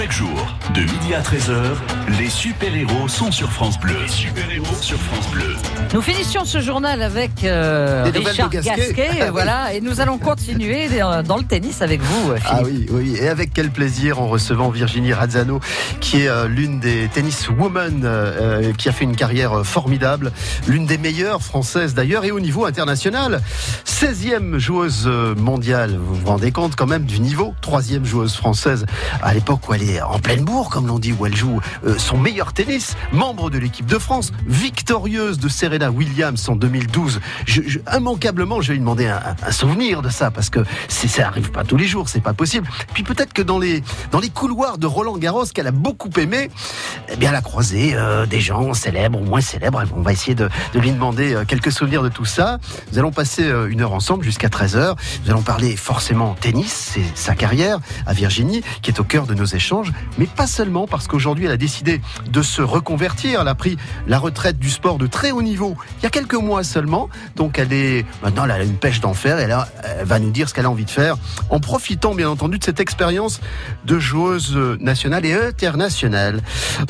Chaque jour, de midi à 13h, les super-héros sont sur France Bleu. Les super-héros sur France Bleu. Nous finissions ce journal avec euh, Richard de Gasquet. Gasquet, voilà, et nous allons continuer dans le tennis avec vous, euh, Philippe. Ah oui, oui, et avec quel plaisir en recevant Virginie Razzano, qui est euh, l'une des tennis women, euh, qui a fait une carrière formidable, l'une des meilleures françaises d'ailleurs, et au niveau international. 16e joueuse mondiale, vous vous rendez compte quand même du niveau, troisième joueuse française à l'époque où elle est en pleine bourre, comme l'on dit, où elle joue euh, son meilleur tennis, membre de l'équipe de France, victorieuse de Serena Williams en 2012. Je, je- immanquablement, je vais lui demander un, souvenir de ça, parce que ça arrive pas tous les jours, c'est pas possible. Puis peut-être que dans les, couloirs de Roland Garros, qu'elle a beaucoup aimé, eh bien, elle a croisé euh, des gens célèbres ou moins célèbres. On va essayer de, lui demander euh, quelques souvenirs de tout ça. Nous allons passer une heure ensemble jusqu'à 13h. Nous allons parler forcément tennis, c'est sa carrière à Virginie qui est au cœur de nos échanges, mais pas seulement parce qu'aujourd'hui elle a décidé de se reconvertir. Elle a pris la retraite du sport de très haut niveau il y a quelques mois seulement. Donc elle est maintenant elle a une pêche d'enfer et là elle va nous dire ce qu'elle a envie de faire en profitant bien entendu de cette expérience de joueuse nationale et internationale.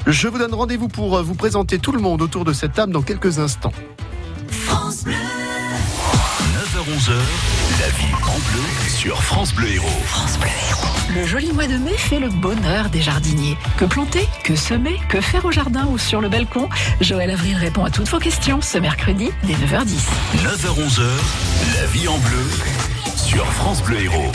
Je vous donne rendez-vous pour euh, vous présenter tout le monde autour de cette table dans quelques instants. 9h-11h, la vie en bleu sur France Bleu Héros. Le joli mois de mai fait le bonheur des jardiniers. Que planter, que semer, que faire au jardin ou sur le balcon? Joël Avril répond à toutes vos questions ce mercredi dès 9h10. 9h-11h, la vie en bleu sur France Bleu Héros.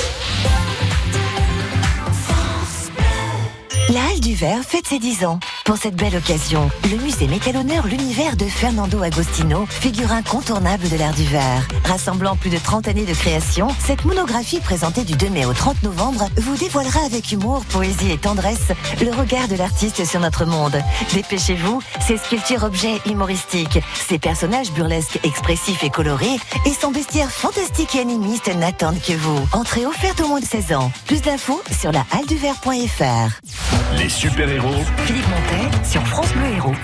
La Halle du Verre fête ses 10 ans. Pour cette belle occasion, le musée met à l'honneur l'univers de Fernando Agostino, figure incontournable de l'art du verre. Rassemblant plus de 30 années de création, cette monographie présentée du 2 mai au 30 novembre vous dévoilera avec humour, poésie et tendresse le regard de l'artiste sur notre monde. Dépêchez-vous, ses sculptures objets humoristiques, ses personnages burlesques expressifs et colorés et son bestiaire fantastique et animiste n'attendent que vous. Entrée offerte au moins de 16 ans. Plus d'infos sur la. Les super-héros Philippe Sur France Bleu Héros.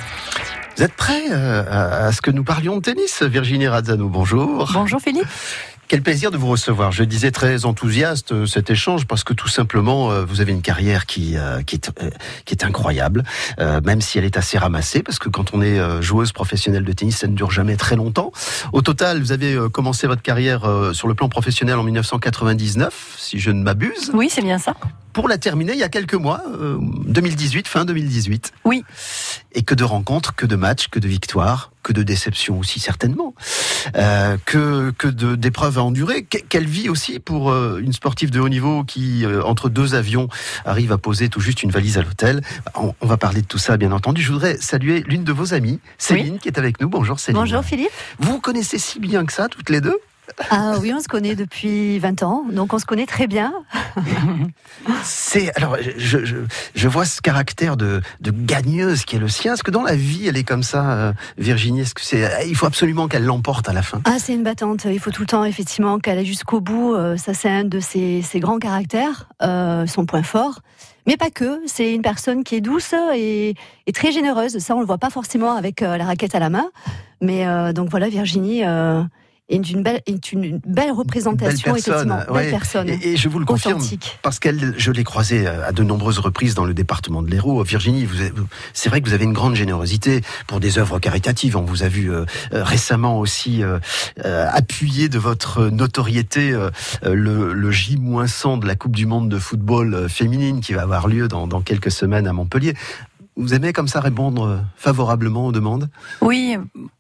Vous êtes prêts euh, à, ce que nous parlions de tennis Virginie Razzano, bonjour. Bonjour Philippe. Quel plaisir de vous recevoir. Je disais très enthousiaste euh, cet échange parce que tout simplement euh, vous avez une carrière qui qui est qui est incroyable, même si elle est assez ramassée parce que quand on est joueuse professionnelle de tennis, ça ne dure jamais très longtemps. Au total, vous avez commencé votre carrière sur le plan professionnel en 1999, si je ne m'abuse, Oui, c'est bien ça. Pour la terminer il y a quelques mois, euh, 2018, fin 2018. Oui. Et que de rencontres, que de matchs, que de victoires, que de déceptions aussi certainement, euh, que que de d'épreuves à endurer. Que- quelle vie aussi pour euh, une sportive de haut niveau qui euh, entre deux avions arrive à poser tout juste une valise à l'hôtel. On, on va parler de tout ça bien entendu. Je voudrais saluer l'une de vos amies, Céline, qui est avec nous. Bonjour Céline. Bonjour Philippe. Vous connaissez si bien que ça toutes les deux? Ah oui, on se connaît depuis 20 ans, donc on se connaît très bien. C'est alors je, je, je vois ce caractère de, de gagneuse qui est le sien. Est-ce que dans la vie elle est comme ça, euh, Virginie? Est-ce que c'est il faut absolument qu'elle l'emporte à la fin? Ah, c'est une battante. Il faut tout le temps, effectivement, qu'elle aille jusqu'au bout. Euh, Ça, c'est un de ses, ses grands caractères, euh, son point fort. Mais pas que. C'est une personne qui est douce et, et très généreuse. Ça, on le voit pas forcément avec la raquette à la main. Mais euh, donc voilà, Virginie euh, est une belle, est une belle représentation, Belle personne, effectivement, ouais. belle personne, Et, et je vous le confirme, parce qu'elle, je l'ai croisée euh, à de nombreuses reprises dans le département de l'Hérault. Virginie, vous, avez- vous- c'est vrai que vous avez une grande générosité pour des œuvres caritatives. On vous a vu euh, euh, récemment aussi euh, euh, appuyer de votre notoriété euh, euh, le, le J-100 de la Coupe du Monde de football euh, féminine qui va avoir lieu dans, dans quelques semaines à Montpellier. Vous aimez comme ça répondre euh, favorablement aux demandes? Oui,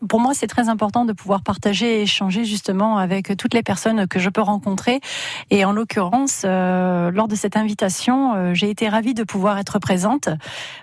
pour moi, c'est très important de pouvoir partager et échanger justement avec toutes les personnes que je peux rencontrer. Et en l'occurrence, euh, lors de cette invitation, euh, j'ai été ravie de pouvoir être présente.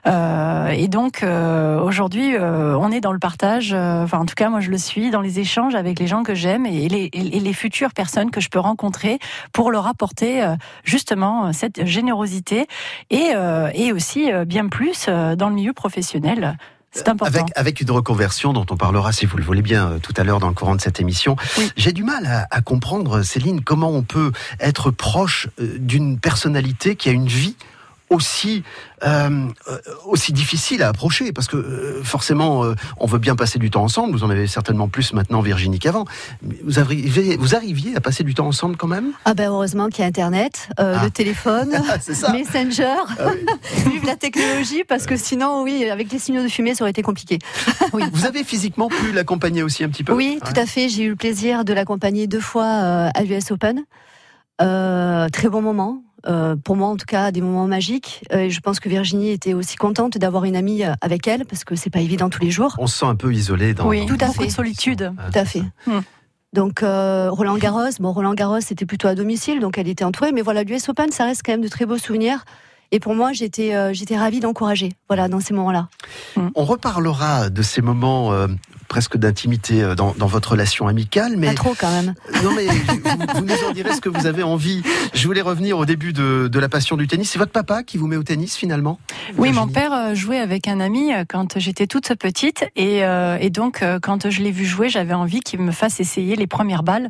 Et donc, aujourd'hui, on est dans le partage, enfin, en tout cas, moi, je le suis, dans les échanges avec les gens que j'aime et les, et les futures personnes que je peux rencontrer pour leur apporter justement cette générosité et, et aussi bien plus dans le milieu professionnel. C'est important. Avec, avec une reconversion dont on parlera, si vous le voulez bien, euh, tout à l'heure dans le courant de cette émission. Oui. J'ai du mal à, à comprendre, Céline, comment on peut être proche euh, d'une personnalité qui a une vie aussi euh, aussi difficile à approcher parce que euh, forcément euh, on veut bien passer du temps ensemble. Vous en avez certainement plus maintenant Virginie qu'avant. Vous arrivez, vous arriviez à passer du temps ensemble quand même? Ah ben heureusement qu'il y a Internet, euh, Ah. le téléphone. Messenger, Ah oui. vive la technologie, parce que sinon, oui, avec les signaux de fumée, ça aurait été compliqué. Vous avez physiquement pu l'accompagner aussi un petit peu? Oui, tout à fait. J'ai eu le plaisir de l'accompagner deux fois à l'US Open. Euh, très bon moment. Euh, pour moi, en tout cas, des moments magiques. Euh, et je pense que Virginie était aussi contente d'avoir une amie euh, avec elle, parce que c'est pas évident tous les jours. On se sent un peu isolé dans. Oui, dans- tout à fait. de solitude. Ah, Tout à fait. Hmm. Donc euh, Roland Garros, bon Roland Garros c'était plutôt à domicile, donc elle était entourée, mais voilà l'US Open, ça reste quand même de très beaux souvenirs. Et pour moi, j'étais euh, j'étais ravie d'encourager, voilà, dans ces moments-là. On reparlera de ces moments euh, presque d'intimité euh, dans, dans votre relation amicale, mais Pas trop quand même. non mais vous, vous nous en direz ce que vous avez envie. Je voulais revenir au début de, de la passion du tennis. C'est votre papa qui vous met au tennis finalement Oui, mon père euh, jouait avec un ami euh, quand j'étais toute petite et, euh, et donc euh, quand je l'ai vu jouer, j'avais envie qu'il me fasse essayer les premières balles.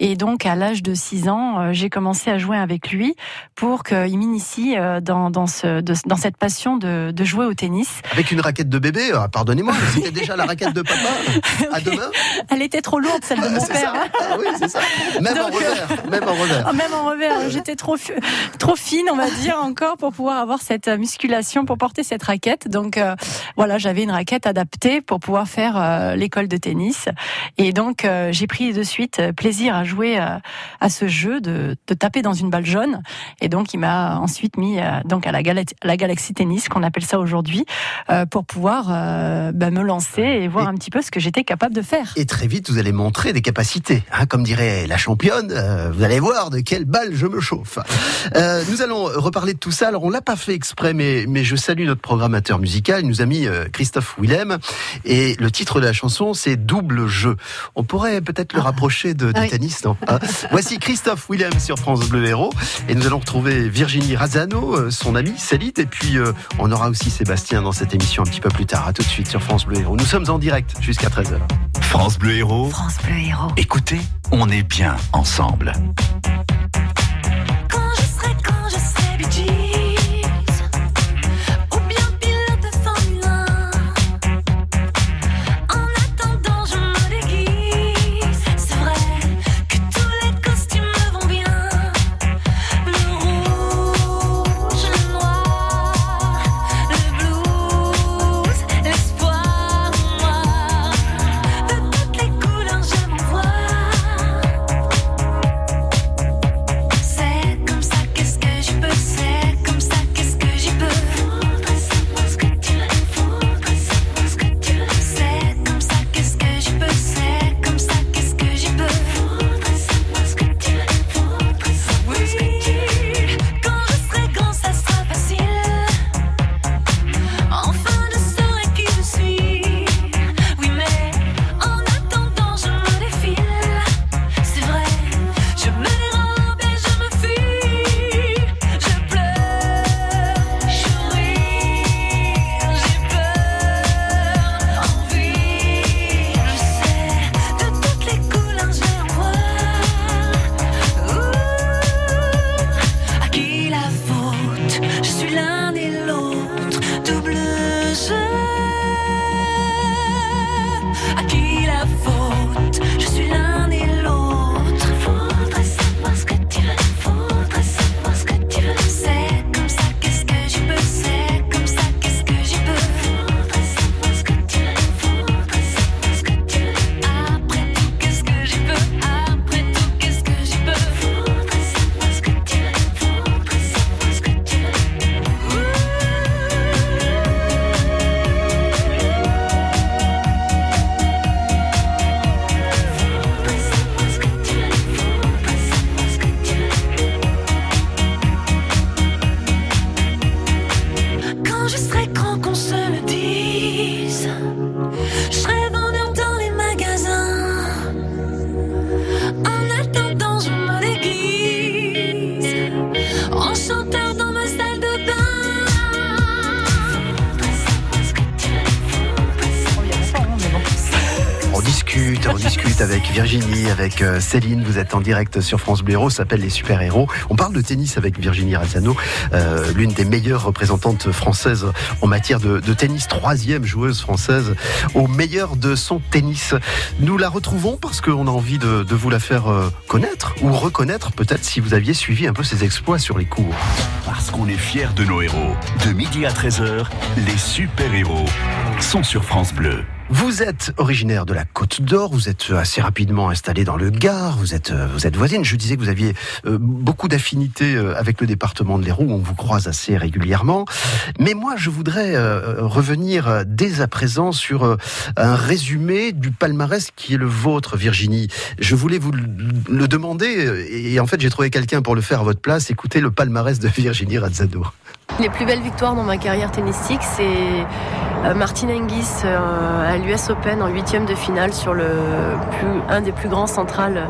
Et donc à l'âge de 6 ans, euh, j'ai commencé à jouer avec lui pour qu'il m'initie euh, dans, dans, ce, de- dans cette passion de, de jouer au tennis. Avec une raquette de bébé, euh, pardonnez-moi, mais c'était déjà la raquette de papa à deux mains Elle était trop lourde, celle de mon C'est père. ça Ah oui, c'est ça. Même en Donc, revers, même en revers. Ah, Même en revers, j'étais trop, fi- trop fine, on va dire, encore pour pouvoir avoir cette musculation, pour porter cette raquette. Donc euh, voilà, j'avais une raquette adaptée pour pouvoir faire euh, l'école de tennis. Et donc euh, j'ai pris de suite plaisir à jouer euh, à ce jeu de, de taper dans une balle jaune. Et donc il m'a ensuite mis euh, donc à la, Gala- la Galaxy Tennis, qu'on appelle ça aujourd'hui, euh, pour pouvoir bah, me lancer et voir Et- un petit peu ce que j'étais capable de faire. Et très vite, vous allez montrer des capacités. Hein, comme dirait la championne, euh, vous allez voir de quelle balle je me chauffe. Euh, nous allons reparler de tout ça. Alors, on l'a pas fait exprès, mais, mais je salue notre programmateur musical. Il nous a mis euh, Christophe Willem. Et le titre de la chanson, c'est Double jeu. On pourrait peut-être le rapprocher de, du Ah oui. tennis, Hein Voici Christophe Willem sur France Bleu Héros. Et nous allons retrouver Virginie Razano, euh, son amie Célite. Et puis, euh, on aura aussi Sébastien dans cette émission un petit peu plus tard. À tout de suite sur France Bleu Héros. Nous sommes en direct jusqu'à 13h. France Bleu Héros. France Bleu Héros. Écoutez, on est bien ensemble. Quand je serai, quand je serai Céline. Vous êtes en direct sur France Bleu Héros, s'appelle Les Super Héros. On parle de tennis avec Virginie Razzano, euh, l'une des meilleures représentantes françaises en matière de, de tennis, troisième joueuse française au meilleur de son tennis. Nous la retrouvons parce qu'on a envie de, de vous la faire euh, connaître ou reconnaître peut-être si vous aviez suivi un peu ses exploits sur les cours. Parce qu'on est fiers de nos héros. De midi à 13h, les super-héros sont sur France Bleu. Vous êtes originaire de la Côte d'Or, vous êtes assez rapidement installé dans le Gard, vous êtes, euh, vous êtes voisine. Je disais que vous aviez euh, beaucoup d'affinités euh, avec le département de l'Hérault, on vous croise assez régulièrement. Mais moi, je voudrais euh, revenir euh, dès à présent sur euh, un résumé du palmarès qui est le vôtre, Virginie. Je voulais vous le- demander, euh, et en fait, j'ai trouvé quelqu'un pour le faire à votre place. Écoutez le palmarès de Virginie Razzano. Les plus belles victoires dans ma carrière tennistique, c'est euh, Martin Hingis euh, à l'US Open en huitième de finale sur le plus, un des plus grands centrales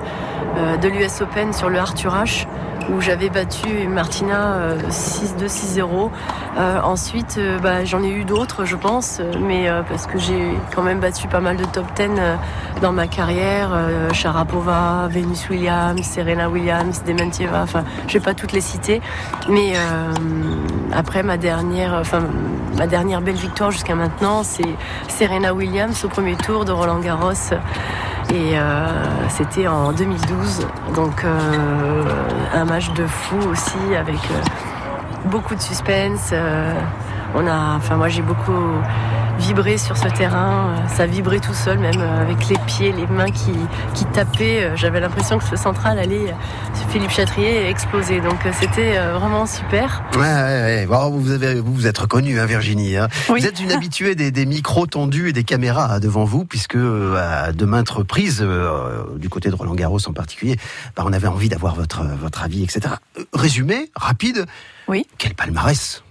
euh, de l'US Open sur le Arthur H où j'avais battu Martina euh, 6-2, 6-0. Euh, ensuite, euh, bah, j'en ai eu d'autres, je pense, euh, mais euh, parce que j'ai quand même battu pas mal de top 10 euh, dans ma carrière. euh, Sharapova, Venus Williams, Serena Williams, Dementieva, enfin, je vais pas toutes les citer. Mais euh, après ma dernière, enfin ma dernière belle victoire jusqu'à maintenant, c'est Serena Williams au premier tour de Roland Garros. Et euh, c'était en 2012. Donc euh, un match de fou aussi avec euh, beaucoup de suspense. on a, enfin moi j'ai beaucoup vibré sur ce terrain. euh, Ça vibrait tout seul, même euh, avec les pieds, les mains qui, qui tapaient. Euh, J'avais l'impression que ce central allait, Philippe Chatrier, exploser. Donc c'était vraiment super. Ouais, ouais, ouais. Bon, vous, avez, vous vous êtes reconnue, hein, Virginie. hein. Oui. Vous êtes une habituée des, des micros tendus et des caméras hein, devant vous, puisque à de maintes reprises, euh, du côté de Roland Garros en particulier, bah, on avait envie d'avoir votre, votre avis, etc. Résumé, rapide. Oui. Quel palmarès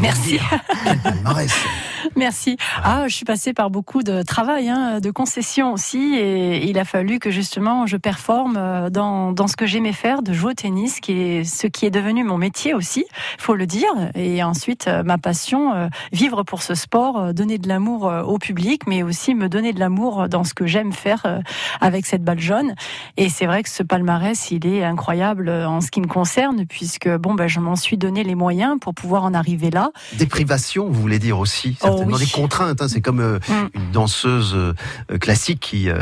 Merci. Quel palmarès Merci. Ah, je suis passée par beaucoup de travail, hein, de concessions aussi, et il a fallu que justement je performe euh, dans, dans ce que j'aimais faire, de jouer au tennis, qui est ce qui est devenu mon métier aussi, faut le dire. Et ensuite euh, ma passion, euh, vivre pour ce sport, donner de l'amour au public, mais aussi me donner de l'amour dans ce que j'aime faire avec cette balle jaune. Et c'est vrai que ce palmarès, il est incroyable en ce qui me concerne, puisque bon, ben, je m'en suis donné les moyens pour pouvoir en arriver là. Des privations, vous voulez dire aussi Oh des contraintes. hein. C'est comme euh, Mm. une danseuse euh, classique qui euh,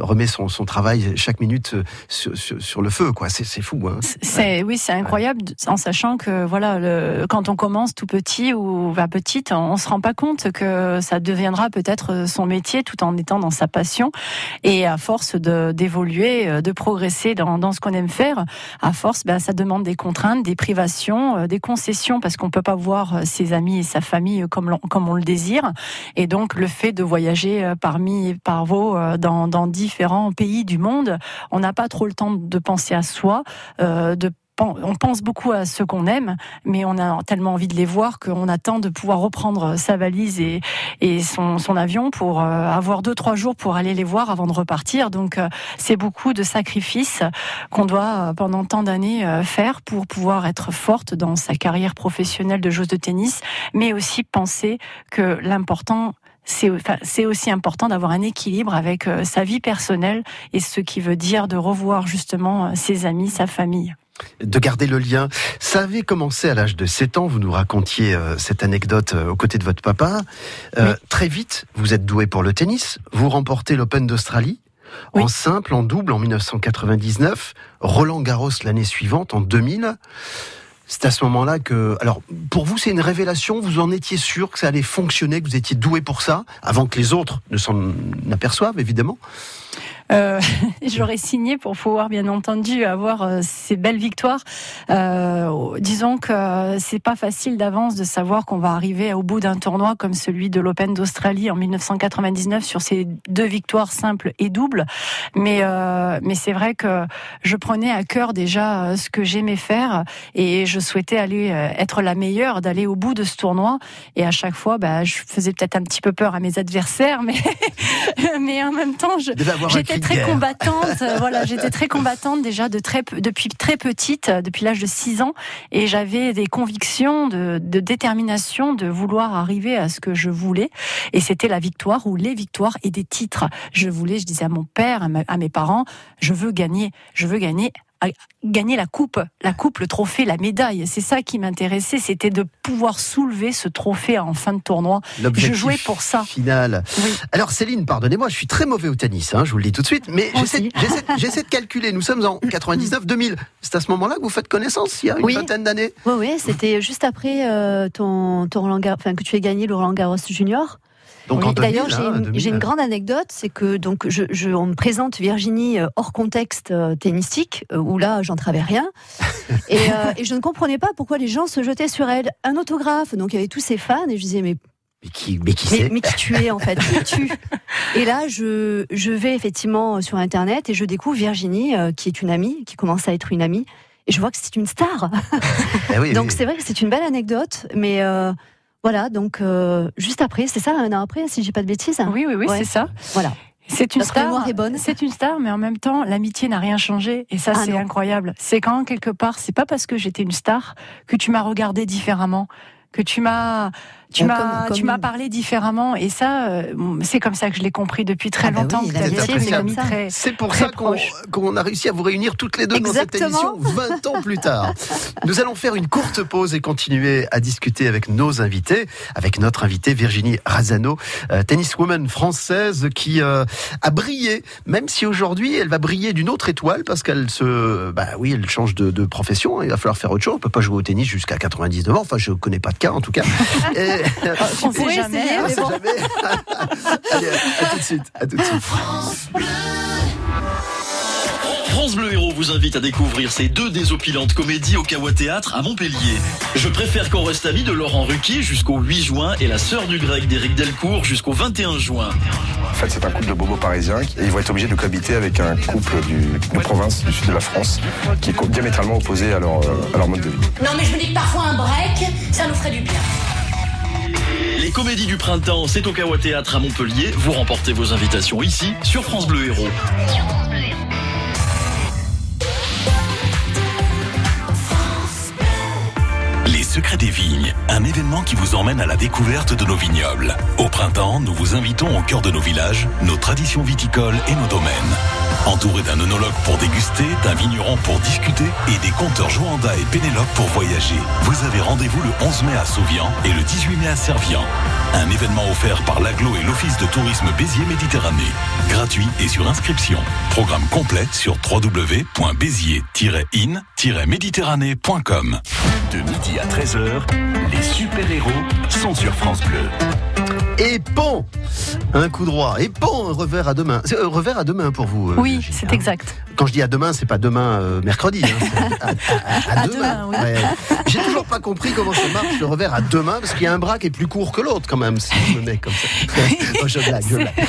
remet son, son travail chaque minute sur, sur- sur le feu. quoi. C'est fou. Hein. C'est oui, c'est incroyable en sachant que voilà, le, quand on commence tout petit ou va petite, on, on se rend pas compte que ça deviendra peut-être son métier tout en étant dans sa passion. Et à force d'évoluer, de progresser dans, dans ce qu'on aime faire, à force, ben, ça demande des contraintes, des privations, des concessions parce qu'on peut pas voir ses amis et sa famille comme comme on le désire. Et donc le fait de voyager euh, parmi par vos euh, dans, dans différents pays du monde, on n'a pas trop le temps de penser à soi, euh, de on pense beaucoup à ceux qu'on aime, mais on a tellement envie de les voir qu'on attend de pouvoir reprendre sa valise et, son, avion pour euh, avoir deux trois jours pour aller les voir avant de repartir. Donc euh, c'est beaucoup de sacrifices qu'on doit euh, pendant tant d'années faire pour pouvoir être forte dans sa carrière professionnelle de joueuse de tennis, mais aussi penser que l'important c'est aussi important d'avoir un équilibre avec sa vie personnelle et ce qui veut dire de revoir justement ses amis, sa famille. De garder le lien. Ça avait commencé à l'âge de 7 ans, vous nous racontiez euh, cette anecdote euh, aux côtés de votre papa. Euh, Très vite, vous êtes doué pour le tennis, vous remportez l'Open d'Australie. Oui. En simple, en double en 1999, Roland Garros l'année suivante, en 2000. C'est à ce moment-là que, alors, pour vous, c'est une révélation. Vous en étiez sûr que ça allait fonctionner, que vous étiez doué pour ça, avant que les autres ne s'en aperçoivent, évidemment. Euh, J'aurais signé pour pouvoir, bien entendu, avoir euh, ces belles victoires. Euh, disons que euh, c'est pas facile d'avance de savoir qu'on va arriver au bout d'un tournoi comme celui de l'Open d'Australie en 1999 sur ces deux victoires simples et doubles. Mais euh, mais c'est vrai que je prenais à cœur déjà euh, ce que j'aimais faire et je souhaitais aller euh, être la meilleure, d'aller au bout de ce tournoi. Et à chaque fois, bah, je faisais peut-être un petit peu peur à mes adversaires, mais mais en même temps, je J'étais très guerre. combattante. voilà, j'étais très combattante déjà de très, pe- depuis très petite, depuis l'âge de 6 ans, et j'avais des convictions de, de détermination de vouloir arriver à ce que je voulais. Et c'était la victoire ou les victoires et des titres. Je voulais, je disais à mon père, à, ma- à mes parents, je veux gagner, je veux gagner. À- Gagner la coupe, la coupe, le trophée, la médaille. C'est ça qui m'intéressait, c'était de pouvoir soulever ce trophée en fin de tournoi. Je jouais pour ça. Final. Oui. Alors Céline, pardonnez-moi, je suis très mauvais au tennis, hein, je vous le dis tout de suite, mais j'essaie de calculer. Nous sommes en 99-2000. C'est à ce moment-là que vous faites connaissance, il y a une Oui. vingtaine d'années Oui, oui, c'était juste après euh, ton, ton Roland Gar- enfin, que tu aies gagné le Roland Garros Junior. Donc D'ailleurs, 2000, j'ai une, 2000. j'ai une grande anecdote, c'est que donc je, je- on me présente Virginie euh, hors contexte euh, tennistique, euh, où là j'en savais rien, et, euh, et je ne comprenais pas pourquoi les gens se jetaient sur elle. Un autographe, donc il y avait tous ces fans, et je disais mais Mais qui, mais qui mais, mais qui tu es en fait? Qui es-tu? Et là, je, je vais effectivement sur Internet et je découvre Virginie, euh, qui est une amie, qui commence à être une amie, et je vois que c'est une star. Eh oui, Donc oui. c'est vrai que c'est une belle anecdote, mais euh, voilà, donc euh, juste après, c'est ça, un an après, si j'ai pas de bêtises? Oui, oui, oui, Ouais. c'est ça. Voilà. C'est une star. C'est une star, mais en même temps, l'amitié n'a rien changé. Et ça, Ah c'est incroyable. C'est quand, quelque part, c'est pas parce que j'étais une star que tu m'as regardé différemment, que tu m'as, tu m'as, comme- comme- tu m'as parlé différemment. Et ça, euh, c'est comme ça que je l'ai compris depuis très Ah bah longtemps. oui, c'est pour très ça qu'on a réussi à vous réunir toutes les deux dans cette émission 20 ans plus tard. Nous allons faire une courte pause et continuer à discuter avec nos invités, avec notre invitée Virginie Razano, euh, tenniswoman française qui euh, a brillé, même si aujourd'hui elle va briller d'une autre étoile parce qu'elle se, bah oui, elle change de, de profession. Il va falloir faire autre chose. On peut pas jouer au tennis jusqu'à 99 ans. Enfin, je connais pas de cas en tout cas. Et- On sait jamais. essayer, hein. mais bon. jamais. Allez, à, à tout de suite. À tout de suite. France Bleu Héros vous invite à découvrir ces deux désopilantes comédies au Kawa Théâtre à Montpellier. Je préfère qu'on reste amis de Laurent Ruquier jusqu'au 8 juin et la sœur du grec d'Éric Delcourt jusqu'au 21 juin. En fait, c'est un couple de bobos parisiens et ils vont être obligés de cohabiter avec un couple du, de province du sud de la France qui est diamétralement opposé à leur, euh, à leur mode de vie. Non mais je me dis que parfois un break, ça nous ferait du bien. Les comédies du printemps, c'est au Kawa Théâtre à Montpellier. Vous remportez vos invitations ici sur France Bleu Héros. Secrets des Vignes, un événement qui vous emmène à la découverte de nos vignobles. Au printemps, nous vous invitons au cœur de nos villages, nos traditions viticoles et nos domaines. Entouré d'un œnologue pour déguster, d'un vigneron pour discuter et des conteurs Joanda et Pénélope pour voyager, vous avez rendez-vous le 11 mai à Sauvian et le 18 mai à Servian. Un événement offert par l'Aglo et l'Office de tourisme Béziers Méditerranée. Gratuit et sur inscription. Programme complet sur www.béziers-in-méditerranée.com. De midi à 13h, les super-héros sont sur France Bleu. Et pont Un coup droit. Et pont Un revers à demain. C'est, euh, revers à demain pour vous. euh, Oui, c'est hein. exact. Quand je dis à demain, c'est pas demain euh, mercredi. hein, à, à- à- à À demain. demain, oui. Ouais. J'ai toujours pas compris comment ça marche le revers à deux mains parce qu'il y a un bras qui est plus court que l'autre quand même si je me mets comme ça. Oh, je blague, je blague.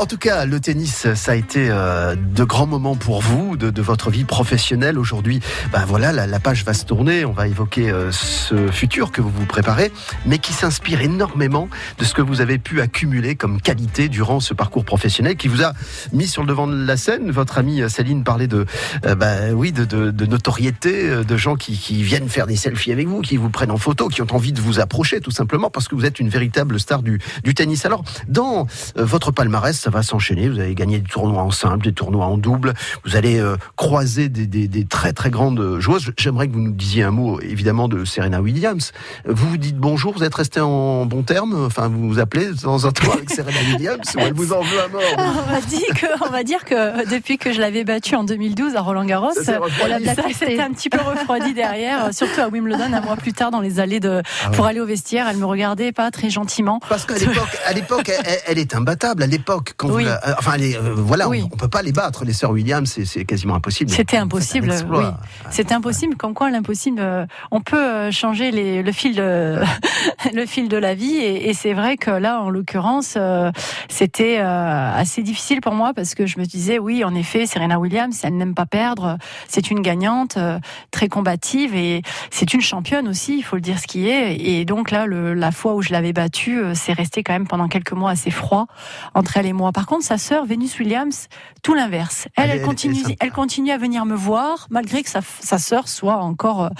En tout cas, le tennis, ça a été de grands moments pour vous, de, de votre vie professionnelle. Aujourd'hui, ben voilà, la, la page va se tourner. On va évoquer ce futur que vous vous préparez, mais qui s'inspire énormément de ce que vous avez pu accumuler comme qualité durant ce parcours professionnel, qui vous a mis sur le devant de la scène. Votre amie Céline parlait de, euh, ben oui, de, notoriété, euh, de gens qui, viennent faire des selfies avec vous, qui vous prennent en photo, qui ont envie de vous approcher, tout simplement parce que vous êtes une véritable star du, tennis. Alors, dans euh, votre palmarès, ça va s'enchaîner. Vous avez gagné des tournois en simple, des tournois en double. Vous allez euh, croiser des, des- des très très grandes joueuses. J'aimerais que vous nous disiez un mot, évidemment, de Serena Williams. Vous vous dites bonjour, vous êtes resté en bon terme. Enfin, vous vous appelez de temps en temps avec Serena Williams ou elle vous en veut à mort. On va dire que, on va dire que depuis que je l'avais battue en 2012 à Roland Garros, Ça s'est refroidi. ça s'était un petit peu refroidi derrière, surtout à Wimbledon un mois plus tard dans les allées de Ah ouais. pour aller au vestiaire. Elle me regardait pas très gentiment. Parce qu'à l'époque, à l'époque, elle, elle est imbattable. À l'époque, quand Oui. vous, la- euh, enfin, euh, voilà, Oui. on, on peut pas les battre. Les sœurs Williams, c'est, c'est quasiment impossible. C'était impossible, oui. C'est impossible, comme quoi l'impossible, euh, on peut euh, changer les, le fil de le fil de la vie et, et c'est vrai que là, en l'occurrence, euh, c'était euh, assez difficile pour moi parce que je me disais oui, en effet, Serena Williams, elle n'aime pas perdre, c'est une gagnante, euh, très combative et c'est une championne aussi, il faut le dire ce qui est. Et donc là, le, la fois où je l'avais battue, c'est resté quand même pendant quelques mois assez froid entre elle et moi. Par contre, sa sœur, Venus Williams, tout l'inverse. Elle, Elle continue, elle continue à venir me voir, malgré que sa, sa sœur soit encore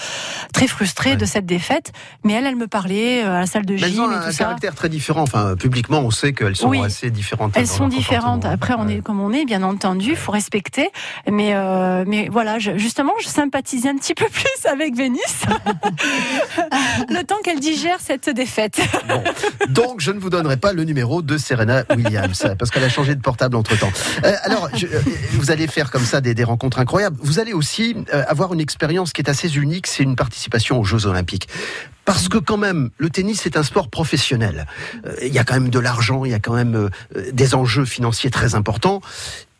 très frustrée de cette défaite. Mais elle, elle me parlait à la salle de gym ont et un ça. caractère très différent. Enfin, publiquement, on sait qu'elles sont Oui. assez différentes. Elles sont différentes. Après, on est comme on est, bien entendu, faut respecter. Mais euh, mais voilà, je- justement, je sympathise un petit peu plus avec Vénus, le temps qu'elle digère cette défaite. Bon. Donc, je ne vous donnerai pas le numéro de Serena Williams, parce qu'elle a changé de portable entre-temps. Euh, alors, je- euh, vous allez faire comme ça des, des rencontres incroyables. Vous allez aussi euh, avoir une expérience qui est assez unique, c'est une participation aux Jeux Olympiques. Parce que quand même, le tennis c'est un sport professionnel. Euh, Il y a quand même de l'argent, il y a quand même euh, des enjeux financiers très importants.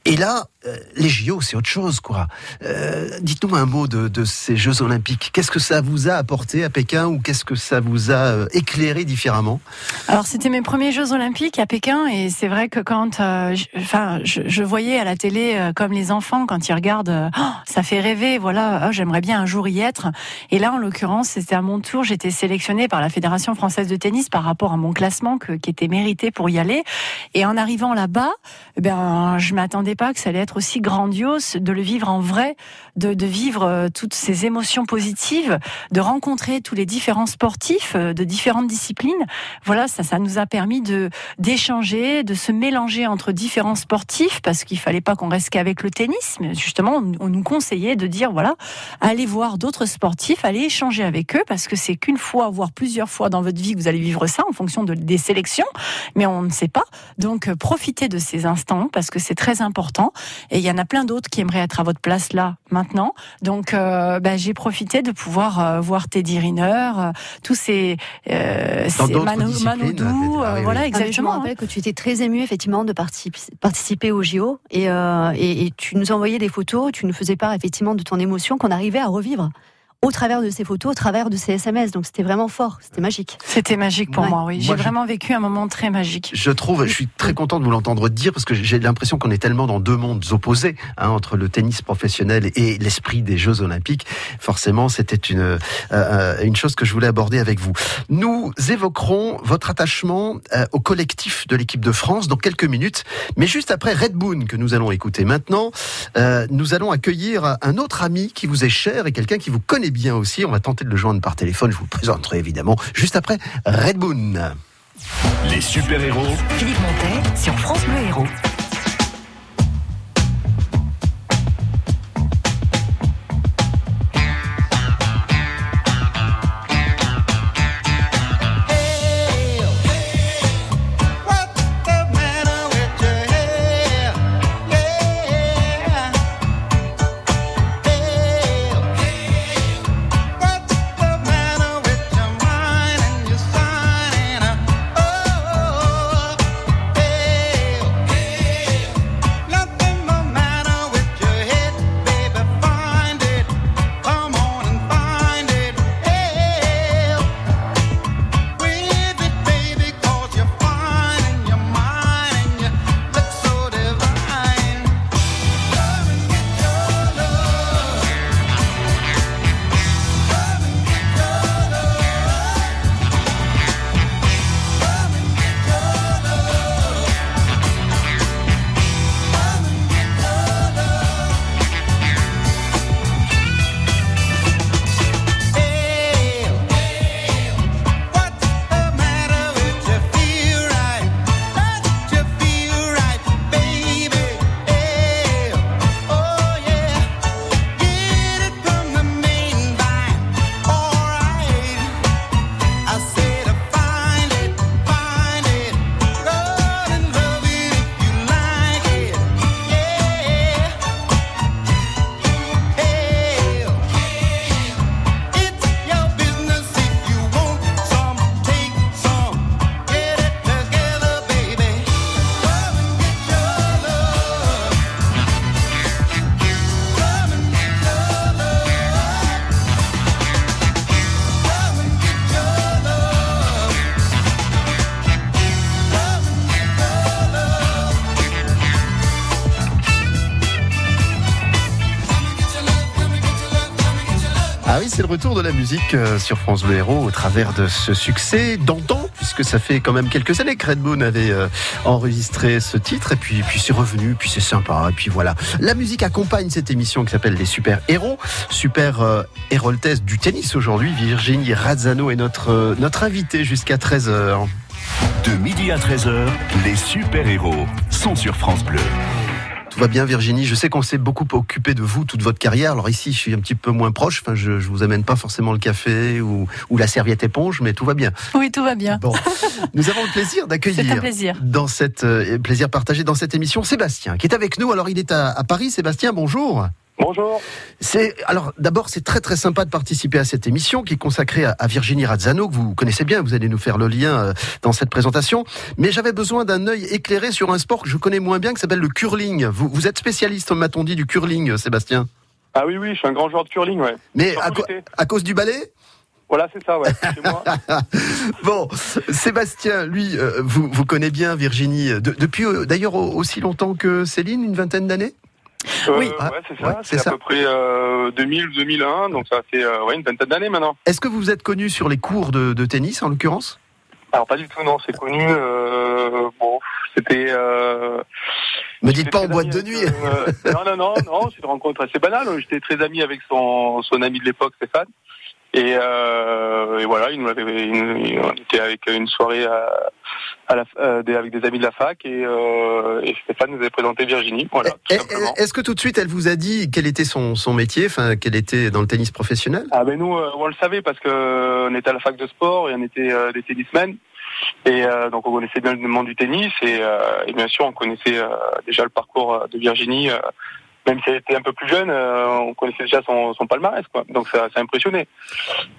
Et là, euh, les JO, c'est autre chose, quoi. Euh, Dites-nous un mot de, ces Jeux Olympiques. Qu'est-ce que ça vous a apporté à Pékin ou qu'est-ce que ça vous a euh, éclairé différemment? Alors c'était mes premiers Jeux Olympiques à Pékin et c'est vrai que quand, enfin, je, voyais à la télé comme les enfants quand ils regardent, Oh, ça fait rêver, voilà, oh, j'aimerais bien un jour y être. Et là, en l'occurrence, c'était à mon tour, j'étais sélectionnée par la Fédération française de tennis par rapport à mon classement qui était mérité pour y aller. Et en arrivant là-bas, eh ben, je m'attendais pas que ça allait être aussi grandiose de le vivre en vrai, de, de vivre euh, toutes ces émotions positives, de rencontrer tous les différents sportifs euh, de différentes disciplines. Voilà, ça, ça nous a permis de d'échanger, de se mélanger entre différents sportifs parce qu'il fallait pas qu'on reste qu'avec le tennis, mais justement, on, nous conseillait de dire voilà, allez voir d'autres sportifs, allez échanger avec eux parce que c'est qu'une fois, voire plusieurs fois dans votre vie que vous allez vivre ça en fonction de, des sélections, mais on ne sait pas. Donc, euh, profitez de ces instants parce que c'est très important. Et il y en a plein d'autres qui aimeraient être à votre place là, maintenant. Donc, euh, bah, j'ai profité de pouvoir euh, voir Teddy Riner, euh, tous ces, euh, ces d'autres Mano- disciplines, Manodou, ah oui, voilà, oui. Ah, je me exactement. rappelle que tu étais très ému effectivement de participer, participer au JO et, euh, et, et tu nous envoyais des photos, tu nous faisais part effectivement de ton émotion qu'on arrivait à revivre au travers de ces photos, au travers de ces SMS. Donc c'était vraiment fort, c'était magique. C'était magique pour Ouais. moi, oui. J'ai je- vraiment vécu un moment très magique. Je trouve, je suis très content de vous l'entendre dire parce que j'ai l'impression qu'on est tellement dans deux mondes opposés hein, entre le tennis professionnel et l'esprit des Jeux Olympiques. Forcément, c'était une euh, euh, une chose que je voulais aborder avec vous. Nous évoquerons votre attachement euh, au collectif de l'équipe de France dans quelques minutes, mais juste après Red Boon que nous allons écouter maintenant, euh, nous allons accueillir un autre ami qui vous est cher et quelqu'un qui vous connaît bien aussi. On va tenter de le joindre par téléphone. Je vous le présenterai évidemment juste après Red Boon. Les super-héros Philippe Montet sur France Bleu Héros. Retour de la musique euh, sur France Bleu Héros au travers de ce succès d'antan, puisque ça fait quand même quelques années que Redbone avait euh, enregistré ce titre, et puis, puis c'est revenu, puis c'est sympa, et puis voilà. La musique accompagne cette émission qui s'appelle Les Super Héros, super euh, héroltesse du tennis aujourd'hui. Virginie Razzano est notre, euh, notre invitée jusqu'à 13h. De midi à 13h, les super-héros sont sur France Bleu. Tout va bien Virginie, je sais qu'on s'est beaucoup occupé de vous toute votre carrière, alors ici je suis un petit peu moins proche, enfin, je, je vous amène pas forcément le café ou, ou la serviette éponge, mais tout va bien. Oui, tout va bien. Bon, nous avons le plaisir C'est un d'accueillir plaisir. dans cette euh, plaisir partagé dans cette émission Sébastien qui est avec nous. Alors il est à, à Paris. Sébastien, bonjour. Bonjour. C'est alors d'abord c'est très très sympa de participer à cette émission qui est consacrée à, à Virginie Razzano que vous connaissez bien. Vous allez nous faire le lien euh, dans cette présentation. Mais j'avais besoin d'un œil éclairé sur un sport que je connais moins bien qui s'appelle le curling. Vous, vous êtes spécialiste, m'a-t-on dit, du curling, Sébastien? Ah oui, oui, je suis un grand joueur de curling, ouais. Mais à, cause du ballet? Voilà, c'est ça, ouais. Chez moi. Bon, Sébastien, lui, euh, vous, vous connaissez bien Virginie de- depuis euh, d'ailleurs au- aussi longtemps que Céline, une vingtaine d'années? Euh, Oui. ouais, c'est ça. c'est à peu près euh, 2000, 2001, donc ça fait euh, ouais, une vingtaine d'années maintenant. Est-ce que vous vous êtes connu sur les cours de, de tennis en l'occurrence? Alors pas du tout, non, c'est connu. euh, bon, c'était. Me dites pas en boîte de nuit. non, non, non, non, c'est une rencontre assez banale. J'étais très ami avec son, son ami de l'époque, Stéphane. Et, euh, et voilà, il nous avait, il on était avec une soirée à, à la, euh, des- avec des amis de la fac et, euh, et Stéphane nous avait présenté Virginie. Voilà, Eh, eh, Est-ce que tout de suite elle vous a dit quel était son, son métier, enfin qu'elle était dans le tennis professionnel? Ah ben nous, euh, on le savait parce que euh, on était à la fac de sport et on était euh, des tennismen. Et euh, donc on connaissait bien le monde du tennis et, euh, et bien sûr on connaissait euh, déjà le parcours de Virginie. Même si elle était un peu plus jeune, euh, on connaissait déjà son, son palmarès, quoi. Donc ça, ça a impressionné.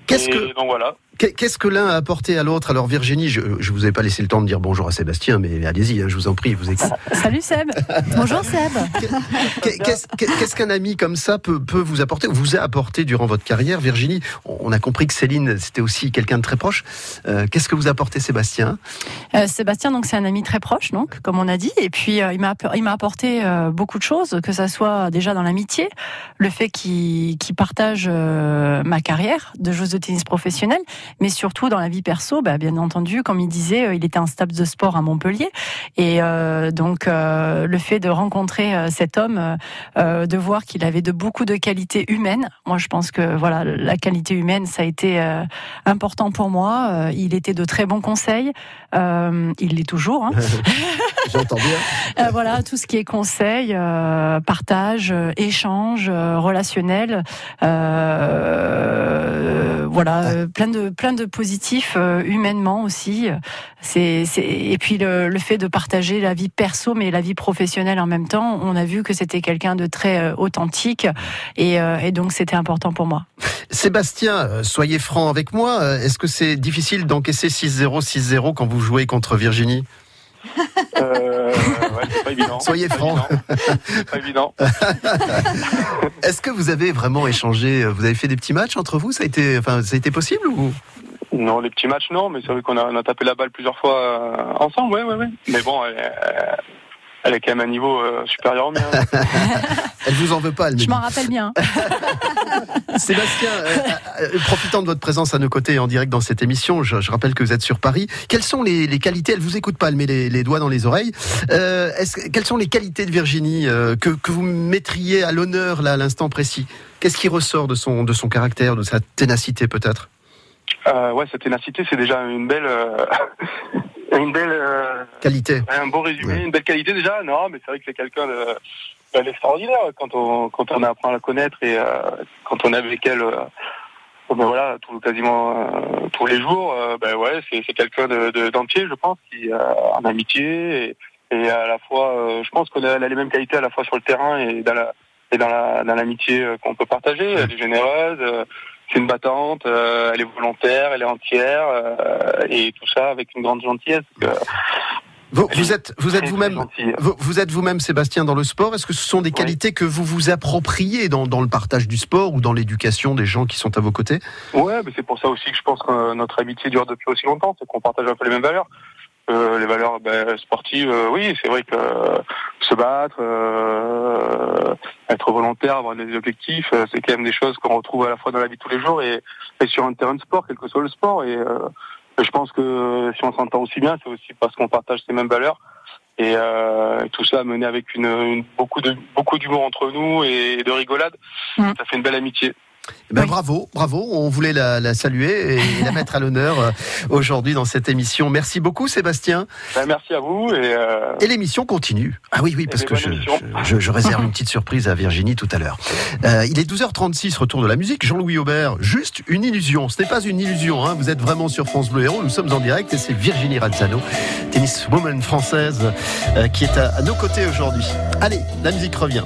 Qu'est-ce Et que donc voilà. Qu'est- qu'est-ce que l'un a apporté à l'autre? Alors Virginie, je, je vous ai pas laissé le temps de dire bonjour à Sébastien, mais allez-y, hein, je vous en prie, vous écoute. Salut Seb. Bonjour Seb. Qu'est- Qu'est-ce qu'est-ce qu'un ami comme ça peut, peut vous apporter, ou vous a apporté durant votre carrière, Virginie On a compris que Céline, c'était aussi quelqu'un de très proche. Euh, Qu'est-ce que vous a apporté Sébastien? Euh, Sébastien, donc c'est un ami très proche, donc comme on a dit, et puis euh, il m'a il m'a apporté beaucoup de choses, que ça soit déjà dans l'amitié, le fait qu'il partage ma carrière de joueuse de tennis professionnelle, mais surtout dans la vie perso, bah, bien entendu, comme il disait, euh, il était un stable de sport à Montpellier, et euh, donc euh, le fait de rencontrer euh, cet homme, euh, euh, de voir qu'il avait de beaucoup de qualités humaines, moi je pense que voilà la qualité humaine ça a été important pour moi. Il était de très bons conseils. Euh, il l'est toujours. Hein. J'entends bien. Euh, voilà, tout ce qui est conseil, euh, partage, échange, relationnel. euh, voilà, euh, plein de plein de positifs humainement aussi. C'est et puis le, le fait de partager la vie perso mais la vie professionnelle en même temps. On a vu que c'était quelqu'un de très authentique et, et donc c'était important pour moi. Sébastien, soyez franc avec moi. Est-ce que c'est difficile d'encaisser 6-0, 6-0 quand vous jouez contre Virginie? Euh, ouais, c'est pas évident. Soyez franc. pas évident. Est-ce que vous avez vraiment échangé euh, Vous avez fait des petits matchs entre vous? Ça a été, enfin, ça a été possible ou? Non, les petits matchs, non, mais c'est vrai qu'on a, on a tapé la balle plusieurs fois euh, ensemble, ouais, ouais, ouais. Mais bon, est- elle est quand même à un niveau euh, supérieur au mien. Elle vous en veut pas, elle Je m'en rappelle bien. Sébastien, euh, euh, profitant de votre présence à nos côtés en direct dans cette émission, je, je rappelle que vous êtes sur Paris. Quelles sont les, les qualités Elle vous écoute pas, elle met les, les doigts dans les oreilles. Euh, est-ce que- quelles sont les qualités de Virginie euh, que, que vous mettriez à l'honneur là à l'instant précis? Qu'est-ce qui ressort de son de son caractère, de sa ténacité peut-être? Euh, ouais, cette ténacité, c'est déjà une belle, euh, une belle, euh, Qualité. un beau résumé, Ouais. une belle qualité déjà. Non, mais c'est vrai que c'est quelqu'un de- de- d'extraordinaire quand on, quand on apprend à la connaître et euh, quand on est avec elle. euh, ben voilà, tout, quasiment euh, tous les jours. ben ouais, c'est, c'est quelqu'un de, de- d'entier, je pense, qui euh, en amitié et, et à la fois, euh, je pense qu'elle a, a les mêmes qualités à la fois sur le terrain et dans la et dans la dans l'amitié qu'on peut partager. Elle est généreuse. C'est une battante, euh, elle est volontaire, elle est entière, euh, et tout ça avec une grande gentillesse. Euh, Vous, êtes vous êtes vous-même vous êtes vous-même Sébastien dans le sport. Est-ce que ce sont des qualités que vous vous appropriez dans, dans le partage du sport ou dans l'éducation des gens qui sont à vos côtés? Ouais, mais c'est pour ça aussi que je pense que notre amitié dure depuis aussi longtemps, c'est qu'on partage un peu les mêmes valeurs. Les valeurs ben, sportives, euh, oui, c'est vrai que euh, se battre, euh, être volontaire, avoir des objectifs, c'est quand même des choses qu'on retrouve à la fois dans la vie de tous les jours et, et sur un terrain de sport, quel que soit le sport. Et euh, je pense que si on s'entend aussi bien, c'est aussi parce qu'on partage ces mêmes valeurs. Et, euh, tout ça mené avec une, une- beaucoup de beaucoup d'humour entre nous et de rigolade, Mm. ça fait une belle amitié. Eh ben, Bravo, bravo. On voulait la, la saluer et la mettre à l'honneur euh, aujourd'hui dans cette émission. Merci beaucoup, Sébastien. Ben, merci à vous et, euh, Et l'émission continue. Ah oui, oui, parce que je, émissions. je- je réserve une petite surprise à Virginie tout à l'heure. Euh, il est 12h36, retour de la musique. Jean-Louis Aubert, juste une illusion. Ce n'est pas une illusion, hein. vous êtes vraiment sur France Bleu Héros. Nous sommes en direct et c'est Virginie Razzano, tenniswoman française, euh, qui est à, à nos côtés aujourd'hui. Allez, la musique revient.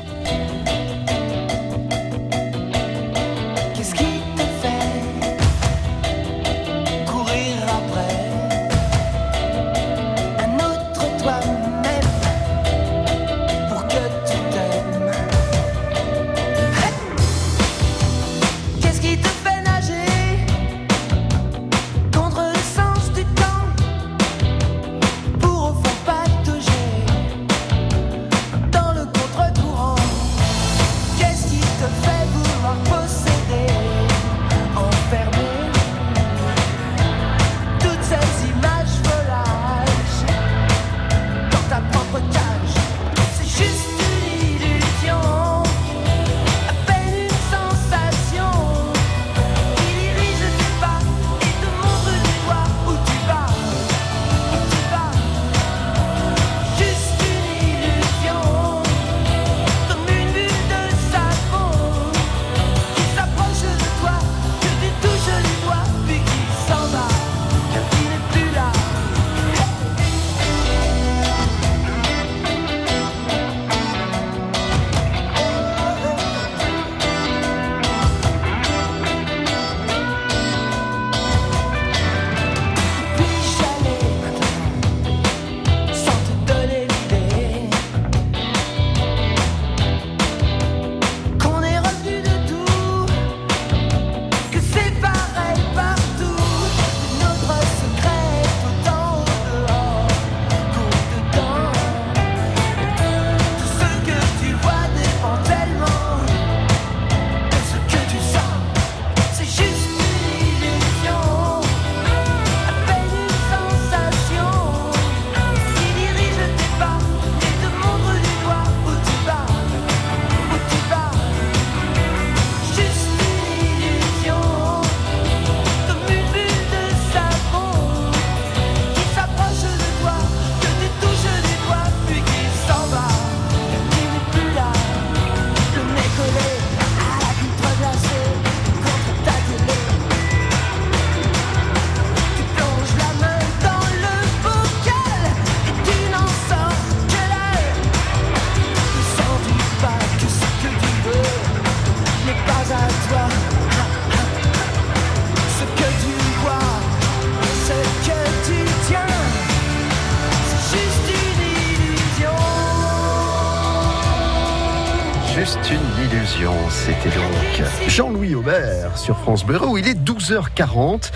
Sur France Bleu Héros. Il est 12h40.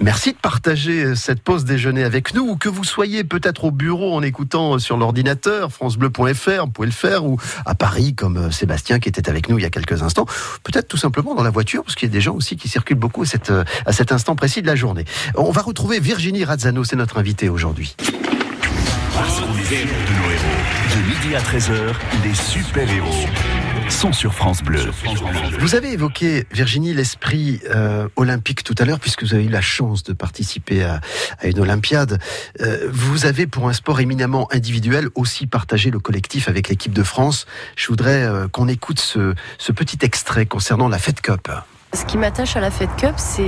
Merci de partager cette pause déjeuner avec nous, ou que vous soyez peut-être au bureau en écoutant sur l'ordinateur, francebleu.fr, vous pouvez le faire, ou à Paris comme Sébastien qui était avec nous il y a quelques instants, peut-être tout simplement dans la voiture, parce qu'il y a des gens aussi qui circulent beaucoup à, à cet instant précis de la journée. On va retrouver Virginie Razzano, c'est notre invitée aujourd'hui. Parce qu'on est de nos héros. De midi à 13h, les super-héros sont sur France Bleu. Vous avez évoqué, Virginie, l'esprit euh, olympique tout à l'heure, puisque vous avez eu la chance de participer à, à une Olympiade. Euh, vous avez, pour un sport éminemment individuel, aussi partagé le collectif avec l'équipe de France. Je voudrais euh, qu'on écoute ce, ce petit extrait concernant la Fed Cup. Ce qui m'attache à la Fed Cup, c'est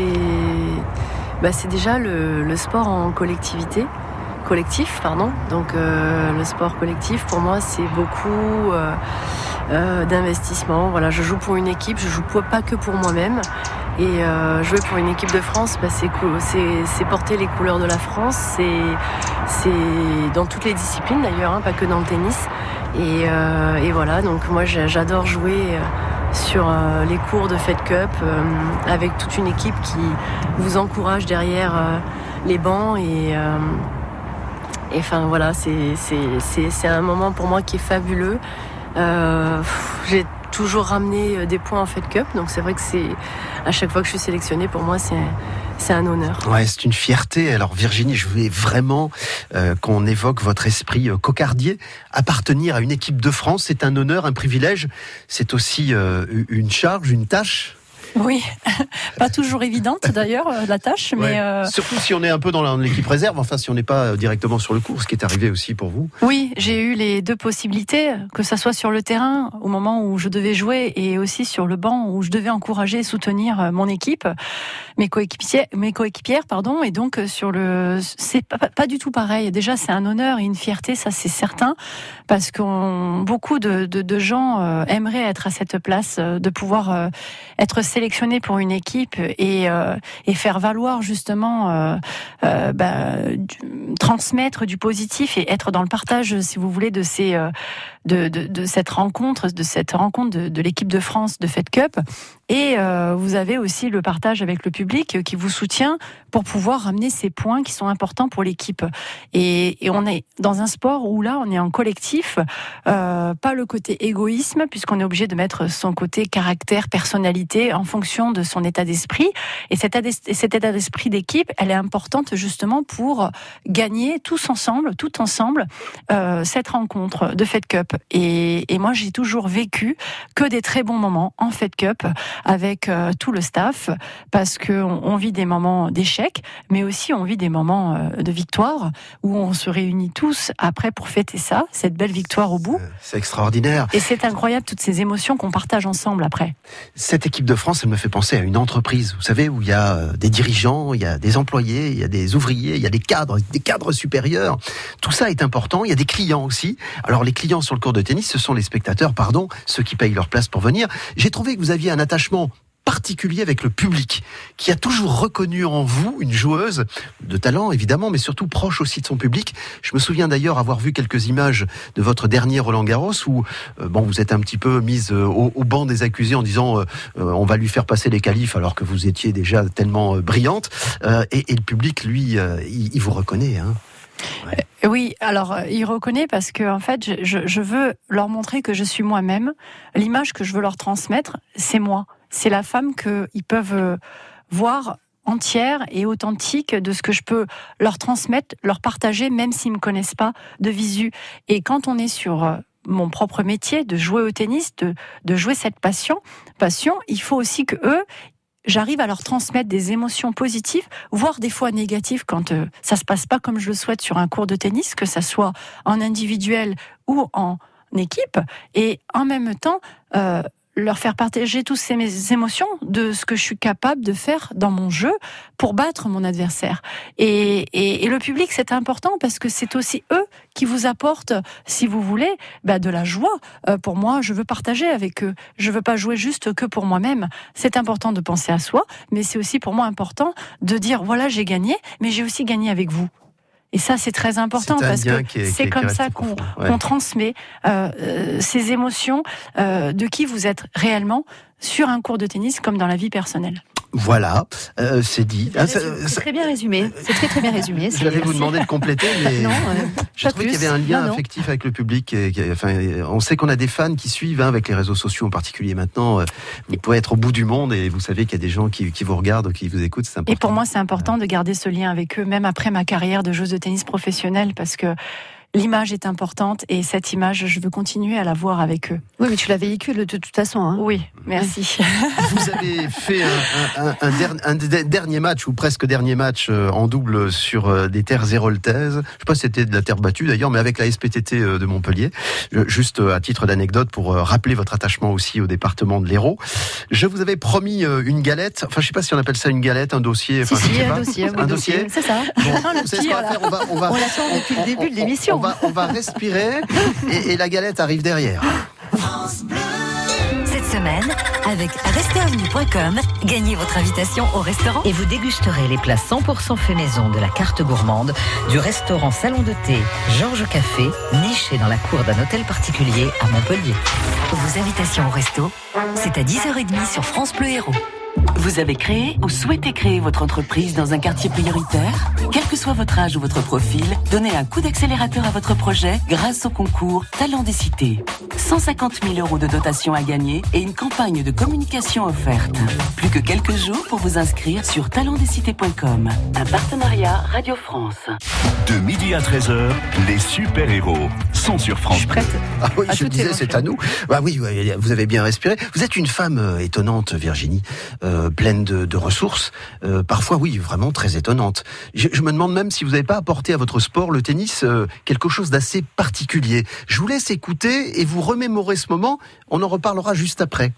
bah, c'est déjà le, le sport en collectivité, collectif, pardon. Donc euh, le sport collectif, pour moi, c'est beaucoup euh, euh, d'investissement. Voilà, je joue pour une équipe, je joue pas que pour moi-même. Et jouer pour une équipe de France, bah, c'est c'est porter les couleurs de la France. C'est dans toutes les disciplines d'ailleurs, hein, pas que dans le tennis. Et, voilà, donc moi j'a- j'adore jouer sur les cours de Fed Cup avec toute une équipe qui vous encourage derrière les bancs et, Et enfin voilà, c'est un moment pour moi qui est fabuleux. Euh, J'ai toujours ramené euh, des points en Fed Cup, donc c'est vrai que c'est à chaque fois que je suis sélectionnée, pour moi c'est c'est un honneur. Ouais, c'est une fierté. Alors Virginie, je voulais vraiment euh, qu'on évoque votre esprit euh, cocardier. Appartenir à une équipe de France, c'est un honneur, un privilège. C'est aussi euh, une charge, une tâche. Oui, pas toujours évidente d'ailleurs euh, la tâche, mais euh, Surtout si on est un peu dans l'équipe réserve, enfin si on n'est pas euh, directement sur le cours, ce qui est arrivé aussi pour vous. Oui, j'ai eu les deux possibilités, que ça soit sur le terrain au moment où je devais jouer et aussi sur le banc où je devais encourager et soutenir euh, mon équipe, mes coéquipiers, mes coéquipières, pardon. Et donc sur le, c'est pas, du tout pareil. Déjà, c'est un honneur et une fierté, ça c'est certain, parce que beaucoup de, de- de gens aimeraient être à cette place, de pouvoir être pour une équipe et, euh, et faire valoir justement. euh, euh, bah, transmettre du positif et être dans le partage, si vous voulez, de ces euh, de, de, de cette rencontre, de cette rencontre de, de l'équipe de France de Fed Cup. Et euh, vous avez aussi le partage avec le public qui vous soutient pour pouvoir ramener ces points qui sont importants pour l'équipe. Et, et on est dans un sport où là, on est en collectif, euh, pas le côté égoïsme, puisqu'on est obligé de mettre son côté caractère, personnalité en fonction de son état d'esprit. Et cet état d'esprit d'équipe, elle est importante justement pour gagner tous ensemble, tout ensemble, euh, cette rencontre de Fed Cup. Et, et moi, j'ai toujours vécu que des très bons moments en Fed Cup avec euh, tout le staff, parce que on, on vit des moments d'échec, mais aussi on vit des moments euh, de victoire où on se réunit tous après pour fêter ça, cette belle victoire au bout. C'est extraordinaire. Et c'est incroyable toutes ces émotions qu'on partage ensemble après. Cette équipe de France, elle me fait penser à une entreprise, vous savez, où il y a euh, des dirigeants, il y a des employés, il y a des ouvriers, il y a des cadres, des cadres supérieurs. Tout ça est important. Il y a des clients aussi. Alors les clients sur le de tennis, ce sont les spectateurs, pardon, ceux qui payent leur place pour venir. J'ai trouvé que vous aviez un attachement particulier avec le public, qui a toujours reconnu en vous une joueuse de talent évidemment, mais surtout proche aussi de son public. Je me souviens d'ailleurs avoir vu quelques images de votre dernier Roland Garros où euh, bon vous êtes un petit peu mise euh, au, banc des accusés en disant euh, on va lui faire passer les qualifs alors que vous étiez déjà tellement brillante et, le public lui il, il vous reconnaît. Hein. Oui, alors euh, il reconnaît parce que en fait, je, veux leur montrer que je suis moi-même. L'image que je veux leur transmettre, c'est moi. C'est la femme qu'ils peuvent euh, voir entière et authentique de ce que je peux leur transmettre, leur partager, même s'ils me connaissent pas de visu. Et quand on est sur euh, mon propre métier, de jouer au tennis, de, de jouer cette passion, passion, il faut aussi que eux, j'arrive à leur transmettre des émotions positives, voire des fois négatives quand euh, ça se passe pas comme je le souhaite sur un cours de tennis, que ça soit en individuel ou en équipe, et en même temps euh, leur faire partager toutes ces mes émotions de ce que je suis capable de faire dans mon jeu pour battre mon adversaire. Et, et- et le public, c'est important parce que c'est aussi eux qui vous apportent, si vous voulez, bah, de la joie. Euh, pour moi, je veux partager avec eux. Je veux pas jouer juste que pour moi-même. C'est important de penser à soi, mais c'est aussi pour moi important de dire voilà, j'ai gagné, mais j'ai aussi gagné avec vous. Et ça, c'est très important parce que c'est comme ça qu'on profond, ouais. qu'on transmet euh, euh, ces émotions euh, de qui vous êtes réellement sur un cours de tennis comme dans la vie personnelle. Voilà, euh, c'est dit. Ah, C'est très bien résumé. C'est très très bien résumé. J'allais vous demander de compléter, mais Non, euh, je trouvais qu'il y avait un lien Non, non. affectif avec le public. et- et- enfin, on sait qu'on a des fans qui suivent hein, avec les réseaux sociaux en particulier maintenant. euh, Vous pouvez être au bout du monde et vous savez qu'il y a des gens qui, qui vous regardent, qui vous écoutent. Important. Et pour moi, c'est important de garder ce lien avec eux, même après ma carrière de joueuse de tennis professionnelle, parce que l'image est importante et cette image, je veux continuer à la voir avec eux. Oui, mais tu la véhicules de toute façon. Hein. Oui, merci. Vous avez fait un, un- un der- un des dernier match, ou presque dernier match euh, en double sur euh, des terres héroltaises. Je sais pas si c'était de la terre battue d'ailleurs, mais avec la SPTT euh, de Montpellier. Juste à titre d'anecdote pour rappeler votre attachement aussi au département de l'Hérault. Je vous avais promis une galette. Enfin, je sais pas si on appelle ça une galette, un dossier. Si, Enfin, je si, sais un pas. dossier. oui, Un dossier. C'est ça. Bon, le vous savez ce petit, qu'on va là. faire on va, on va, On l'attend depuis le début de l'émission. On va, respirer et, la galette arrive derrière. Cette semaine, avec restaurantvenue.com, gagnez votre invitation au restaurant. Et vous dégusterez les plats 100% fait maison de la carte gourmande du restaurant Salon de thé Georges Café, niché dans la cour d'un hôtel particulier à Montpellier. Vos invitations au resto, c'est à 10h30 sur France Bleu Héros. Vous avez créé ou souhaitez créer votre entreprise dans un quartier prioritaire Quel que soit votre âge ou votre profil, donnez un coup d'accélérateur à votre projet grâce au concours Talent des cités. 150 000 euros de dotation à gagner et une campagne de communication offerte. Plus que quelques jours pour vous inscrire sur talentdescités.com. Un partenariat Radio France. De midi à 13h, les super-héros sont sur France Bleu. Ah oui, À je disais, c'est à nous. Bah oui, oui, vous avez bien respiré. Vous êtes une femme euh, étonnante, Virginie, euh, pleine de, ressources. euh, parfois, oui, vraiment très étonnante. Je, je me demande même si vous n'avez pas apporté à votre sport, le tennis, euh, quelque chose d'assez particulier. Je vous laisse écouter et vous remémorer ce moment. On en reparlera juste après.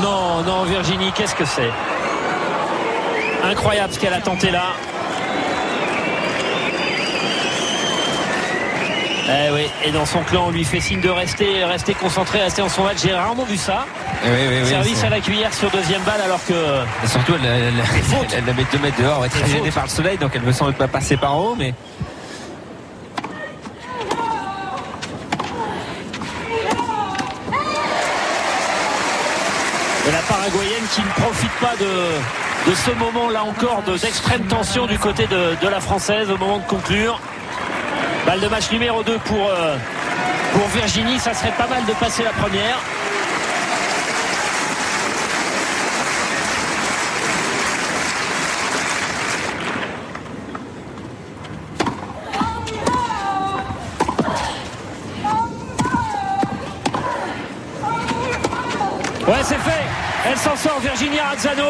Non, non, Virginie, qu'est-ce que c'est? Incroyable ce qu'elle a tenté là. Eh oui, et dans son clan, on lui fait signe de rester, rester concentré, rester dans son match. J'ai rarement vu ça. Oui, oui, Service à la cuillère sur deuxième balle alors que. Et surtout, elle, elle, elle- elle la met 2 mètres dehors, elle est très gênée par le soleil, donc elle ne veut sans doute pas passer par en haut, mais. Et la Paraguayenne qui ne profite pas de, de ce moment là encore de- d'extrême tension du côté de, de la Française au moment de conclure. Balle de match numéro 2 pour, euh, pour Virginie, ça serait pas mal de passer la première. Ouais, c'est fait. Elle s'en sort, Virginia Razzano.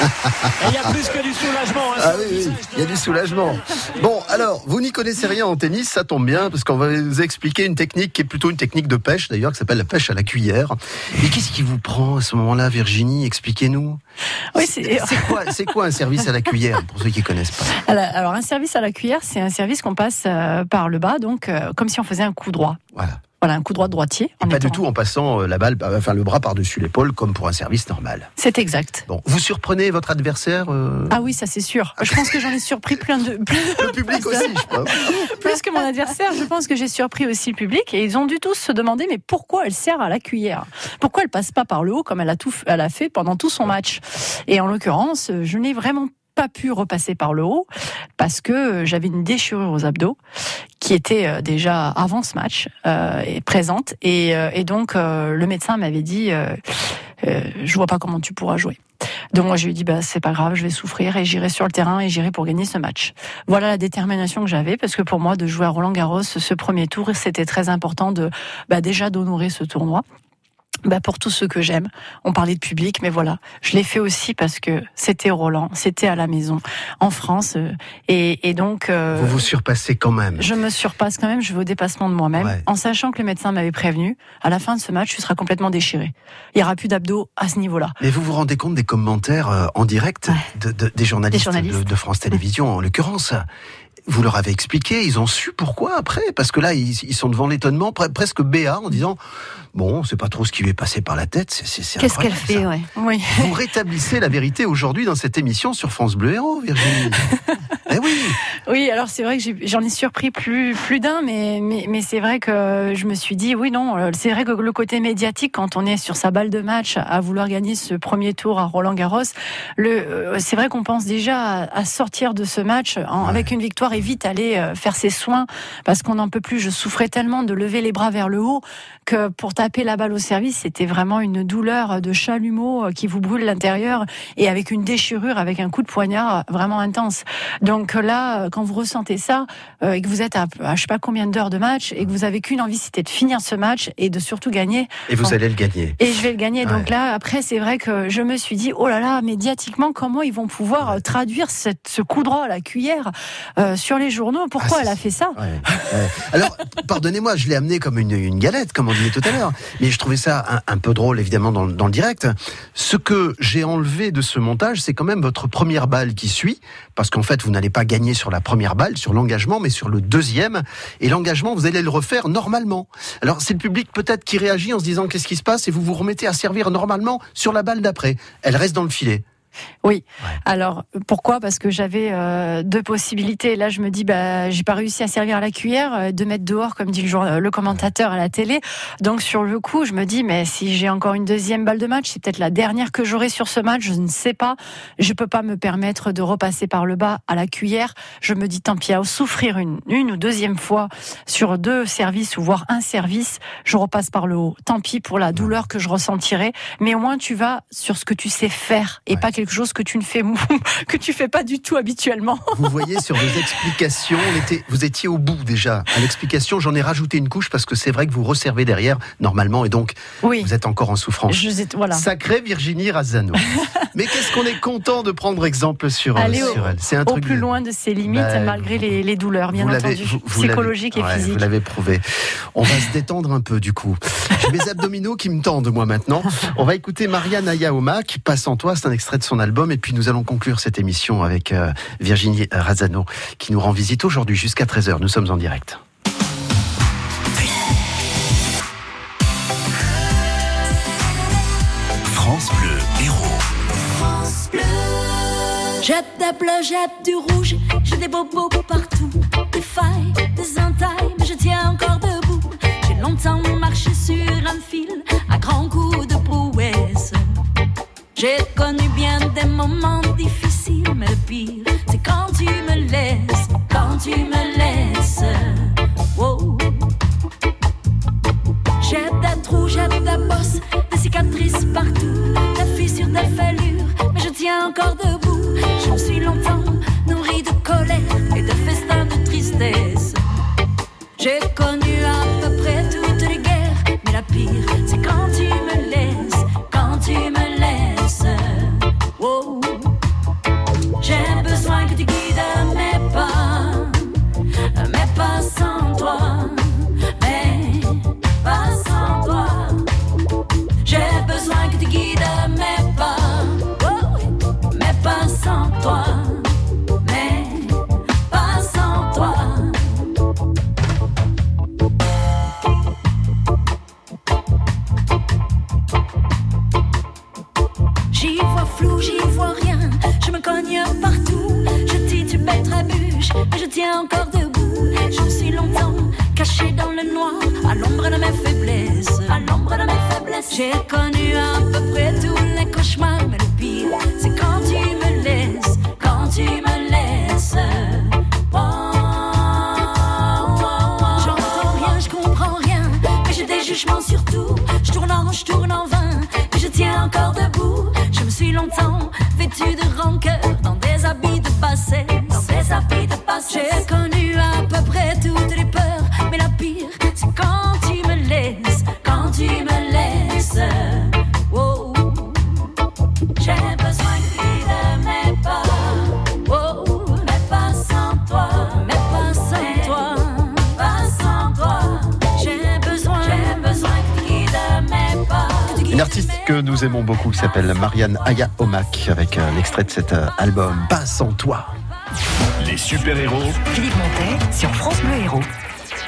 Il y a plus que du soulagement. hein, Ah oui, oui, il y a du soulagement. Bon, alors, vous n'y connaissez rien en tennis, ça tombe bien, parce qu'on va vous expliquer une technique qui est plutôt une technique de pêche, d'ailleurs, qui s'appelle la pêche à la cuillère. Et qu'est-ce qui vous prend à ce moment-là, Virginie? Expliquez-nous. Oui, c'est- C'est quoi, c'est quoi un service à la cuillère, pour ceux qui connaissent pas? Alors, alors, un service à la cuillère, c'est un service qu'on passe euh, par le bas, donc euh, comme si on faisait un coup droit. Voilà. Voilà, un coup droit droitier. Et pas du tout en passant euh, la balle, euh, enfin le bras par-dessus l'épaule, comme pour un service normal. C'est exact. Bon, vous surprenez votre adversaire euh, Ah oui, ça c'est sûr. Je pense que j'en ai surpris plein de. Le public aussi, je pense. Plus que mon adversaire, je pense que j'ai surpris aussi le public et ils ont dû tous se demander mais pourquoi elle sert à la cuillère? Pourquoi elle passe pas par le haut comme elle a tout, elle a fait pendant tout son match? Et en l'occurrence, je n'ai vraiment pas pu repasser par le haut parce que j'avais une déchirure aux abdos qui était euh, déjà avant ce match euh, présente et, euh, et donc euh, le médecin m'avait dit euh, je vois pas comment tu pourras jouer. Donc moi je lui ai dit bah c'est pas grave, je vais souffrir et j'irai sur le terrain et j'irai pour gagner ce match. Voilà la détermination que j'avais parce que pour moi de jouer à Roland Garros ce premier tour c'était très important de bah, déjà d'honorer ce tournoi. Bah pour tous ceux que j'aime. On parlait de public, mais voilà, je l'ai fait aussi parce que c'était Roland, c'était à la maison, en France, euh, et, et donc euh, Vous vous surpassez quand même. je me surpasse quand même, je vais au dépassement de moi-même, Ouais. en sachant que le médecin m'avait prévenu, à la fin de ce match, tu seras complètement déchiré. Il n'y aura plus d'abdos à ce niveau-là. Mais vous vous rendez compte des commentaires euh, en direct de- de- des journalistes, Des journalistes. De, de France Télévisions, en l'occurrence. Vous leur avez expliqué, ils ont su pourquoi après, parce que là, ils, ils sont devant l'étonnement, pre- presque béat, en disant bon, c'est pas trop ce qui lui est passé par la tête. c'est- Qu'est-ce qu'elle fait, ouais. Oui. Vous rétablissez la vérité aujourd'hui dans cette émission sur France Bleu Héros, Virginie. eh oui. Oui, alors c'est vrai que j'en ai surpris plus, plus d'un, mais, mais, mais c'est vrai que je me suis dit, oui, non, euh, c'est vrai que le côté médiatique, quand on est sur sa balle de match à vouloir gagner ce premier tour à Roland Garros, le, euh, c'est vrai qu'on pense déjà à, à sortir de ce match en- avec une victoire et vite aller euh, faire ses soins parce qu'on n'en peut plus. Je souffrais tellement de lever les bras vers le haut que pour taper la balle au service, c'était vraiment une douleur de chalumeau euh, qui vous brûle l'intérieur et avec une déchirure, avec un coup de poignard vraiment intense. Donc là, euh, quand vous ressentez ça euh, et que vous êtes à, à je sais pas combien d'heures de match et que vous avez qu'une envie, c'était de finir ce match et de surtout gagner. Et vous allez le gagner. Et je vais le gagner. Donc là, après, c'est vrai que je me suis dit, oh là là, médiatiquement, comment ils vont pouvoir euh, traduire cette, ce coup droit à la cuillère euh, sur les journaux Pourquoi elle a fait ça Ouais. Alors, pardonnez-moi, je l'ai amené comme une, une galette, comme on disait tout à l'heure, mais je trouvais ça un, un peu drôle, évidemment, dans, dans le direct. Ce que j'ai enlevé de ce montage, c'est quand même votre première balle qui suit, parce qu'en fait, vous n'allez pas gagner sur la première balle, sur l'engagement, mais sur le deuxième. Et l'engagement, vous allez le refaire normalement. Alors, c'est le public peut-être qui réagit en se disant qu'est-ce qui se passe, et vous vous remettez à servir normalement sur la balle d'après. Elle reste dans le filet. Oui. Alors pourquoi? Parce que j'avais euh, deux possibilités. Là, je me dis, bah, j'ai pas réussi à servir à la cuillère, euh, de mettre dehors, comme dit le, jour- le commentateur à la télé. Donc sur le coup, je me dis, mais si j'ai encore une deuxième balle de match, c'est peut-être la dernière que j'aurai sur ce match. Je ne sais pas. Je peux pas me permettre de repasser par le bas à la cuillère. Je me dis, tant pis, à souffrir une, une ou deuxième fois sur deux services ou voire un service, je repasse par le haut. Tant pis pour la douleur que je ressentirai, mais au moins tu vas sur ce que tu sais faire et pas quelque chose que tu ne fais que tu fais pas du tout habituellement. Vous voyez sur vos explications, on était, vous étiez au bout déjà. À l'explication, j'en ai rajouté une couche parce que c'est vrai que vous resservez derrière normalement et donc vous êtes encore en souffrance. Je voilà. Sacrée Virginie Razzano. Mais qu'est-ce qu'on est content de prendre exemple sur, euh, Aller au, elle. C'est un au truc plus de- loin de ses limites Bah, malgré les, les douleurs, bien entendu, vous- psychologiques et ouais, physiques. Vous l'avez prouvé. On va se détendre un peu du coup. J'ai mes abdominaux qui me tendent moi maintenant. On va écouter Marianne Ayaomak, Passe en toi, c'est un extrait de son album et puis nous allons conclure cette émission avec euh, Virginie Razzano qui nous rend visite aujourd'hui jusqu'à 13h. Nous sommes en direct. France Bleu Héros. France Bleu. Jette des bleus, jette du rouge, j'ai des bobos partout, des failles, des entailles, mais je tiens encore debout. J'ai longtemps marché sur un fil, à grands coups de. J'ai connu bien des moments difficiles, mais le pire, c'est quand tu me laisses, quand tu me laisses. Wow. J'ai des trous, j'ai des bosses, des cicatrices partout, des fissures, des fêlures, mais je tiens encore debout. Je me suis longtemps nourri de colère et de festins de tristesse. J'ai connu qui s'appelle Marianne Aya Omak avec euh, l'extrait de cet euh, album Pas sans toi. Les super-héros Philippe Montet sur France Bleu Héros.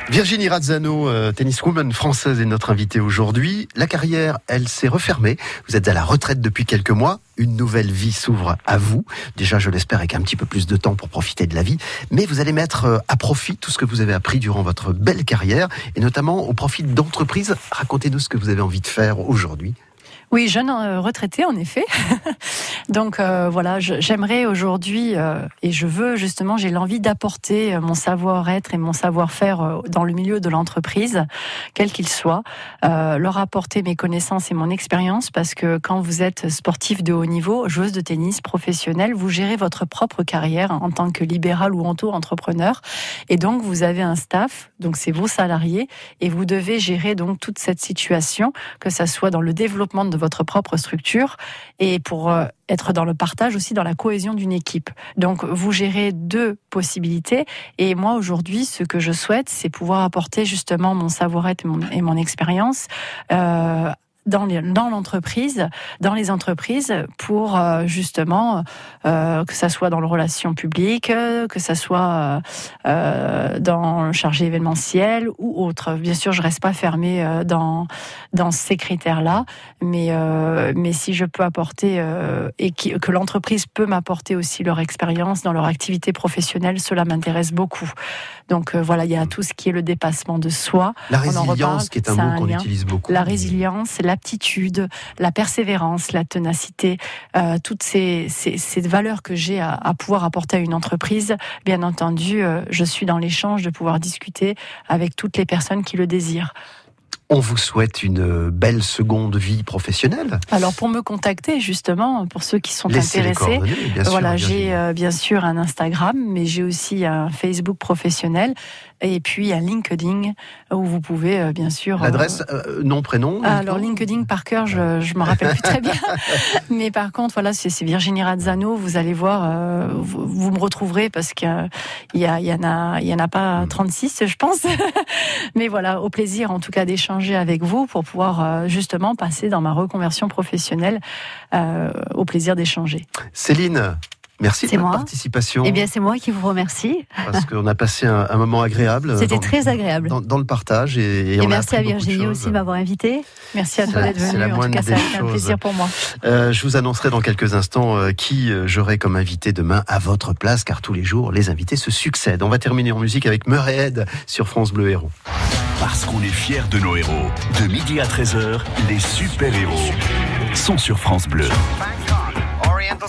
Virginie Razzano, euh, tenniswoman française, est notre invitée aujourd'hui. La carrière, elle s'est refermée. Vous êtes à la retraite depuis quelques mois. Une nouvelle vie s'ouvre à vous. Déjà, je l'espère, avec un petit peu plus de temps pour profiter de la vie. Mais vous allez mettre à profit tout ce que vous avez appris durant votre belle carrière, et notamment au profit d'entreprises. Racontez-nous ce que vous avez envie de faire aujourd'hui. Oui, jeune euh, retraité en effet. Donc euh, voilà, j'aimerais aujourd'hui euh, et je veux justement, j'ai l'envie d'apporter euh, mon savoir-être et mon savoir-faire euh, dans le milieu de l'entreprise, quel qu'il soit, euh, leur apporter mes connaissances et mon expérience parce que quand vous êtes sportif de haut niveau, joueuse de tennis professionnelle, vous gérez votre propre carrière en tant que libéral ou auto-entrepreneur. Et donc vous avez un staff, donc c'est vos salariés et vous devez gérer donc toute cette situation, que ça soit dans le développement de votre propre structure et pour euh, être dans le partage aussi dans la cohésion d'une équipe. Donc vous gérez deux possibilités et moi aujourd'hui ce que je souhaite c'est pouvoir apporter justement mon savoir-être et mon, mon expérience euh, dans l'entreprise, dans les entreprises, pour euh, justement euh, que ça soit dans le relation publique, que ça soit euh, dans le chargé événementiel ou autre. Bien sûr, je reste pas fermée dans dans ces critères-là, mais euh, mais si je peux apporter et qui- que l'entreprise peut m'apporter aussi leur expérience dans leur activité professionnelle, cela m'intéresse beaucoup. Donc voilà, il y a tout ce qui est le dépassement de soi. La On en résilience, reparle, qui est un mot qu'on utilise beaucoup. La résilience, la persévérance, la ténacité, euh, toutes ces, ces, ces valeurs que j'ai à, à pouvoir apporter à une entreprise. Bien entendu, euh, je suis dans l'échange de pouvoir discuter avec toutes les personnes qui le désirent. On vous souhaite une belle seconde vie professionnelle. Alors pour me contacter justement, pour ceux qui sont Laissez intéressés, bien sûr, voilà, j'ai euh, bien sûr un Instagram, mais j'ai aussi un Facebook professionnel et puis un LinkedIn où vous pouvez euh, bien sûr. euh, L'adresse, euh, nom, prénom alors LinkedIn par cœur, je je me rappelle plus très bien, mais par contre voilà, c'est Virginie Razzano. Vous allez voir, vous, vous me retrouverez parce qu'il y, y en a il y en a pas 36, je pense. mais voilà, au plaisir en tout cas d'échanger avec vous pour pouvoir euh, justement passer dans ma reconversion professionnelle. euh, au plaisir d'échanger. Céline, merci de C'est votre moi. participation. Eh bien, c'est moi qui vous remercie. parce qu'on a passé un, un moment agréable. C'était dans- très agréable. Dans, dans le partage et, et Et, on a merci à Virginie aussi de m'avoir invité. Merci à toi d'être c'est la venu. En tout moindre cas, ça a des été un plaisir pour moi. Euh, je vous annoncerai dans quelques instants euh, qui euh, j'aurai comme invité demain à votre place, car tous les jours, les invités se succèdent. On va terminer en musique avec Murray Head sur France Bleu Héros. Parce qu'on est fiers de nos héros. De midi à 13h, les super-héros sont sur France Bleu. Oriental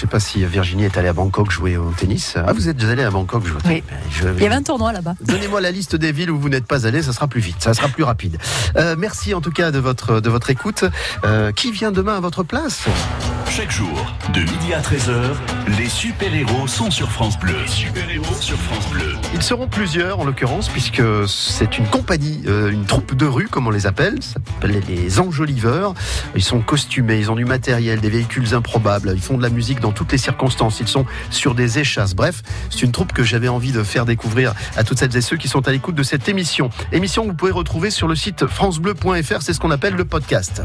sais pas si Virginie est allée à Bangkok jouer au tennis. Ah, vous êtes déjà allé à Bangkok jouer au tennis je- Il y avait un tournoi là-bas. Donnez-moi la liste des villes où vous n'êtes pas allé, ça sera plus vite, ça sera plus rapide. Euh, merci en tout cas de votre, de votre écoute. Euh, qui vient demain à votre place? Chaque jour, de midi à 13h, les super-héros sont sur France Bleu. Super-héros sur France Bleu. Ils seront plusieurs en l'occurrence puisque c'est une compagnie, euh, une troupe de rue comme on les appelle, ça s'appelle les enjoliveurs. Ils sont costumés, ils ont du matériel, des véhicules improbables, ils font de la musique dans toutes les circonstances, ils sont sur des échasses. Bref, c'est une troupe que j'avais envie de faire découvrir à toutes celles et ceux qui sont à l'écoute de cette émission. Émission que vous pouvez retrouver sur le site francebleu.fr, c'est ce qu'on appelle le podcast.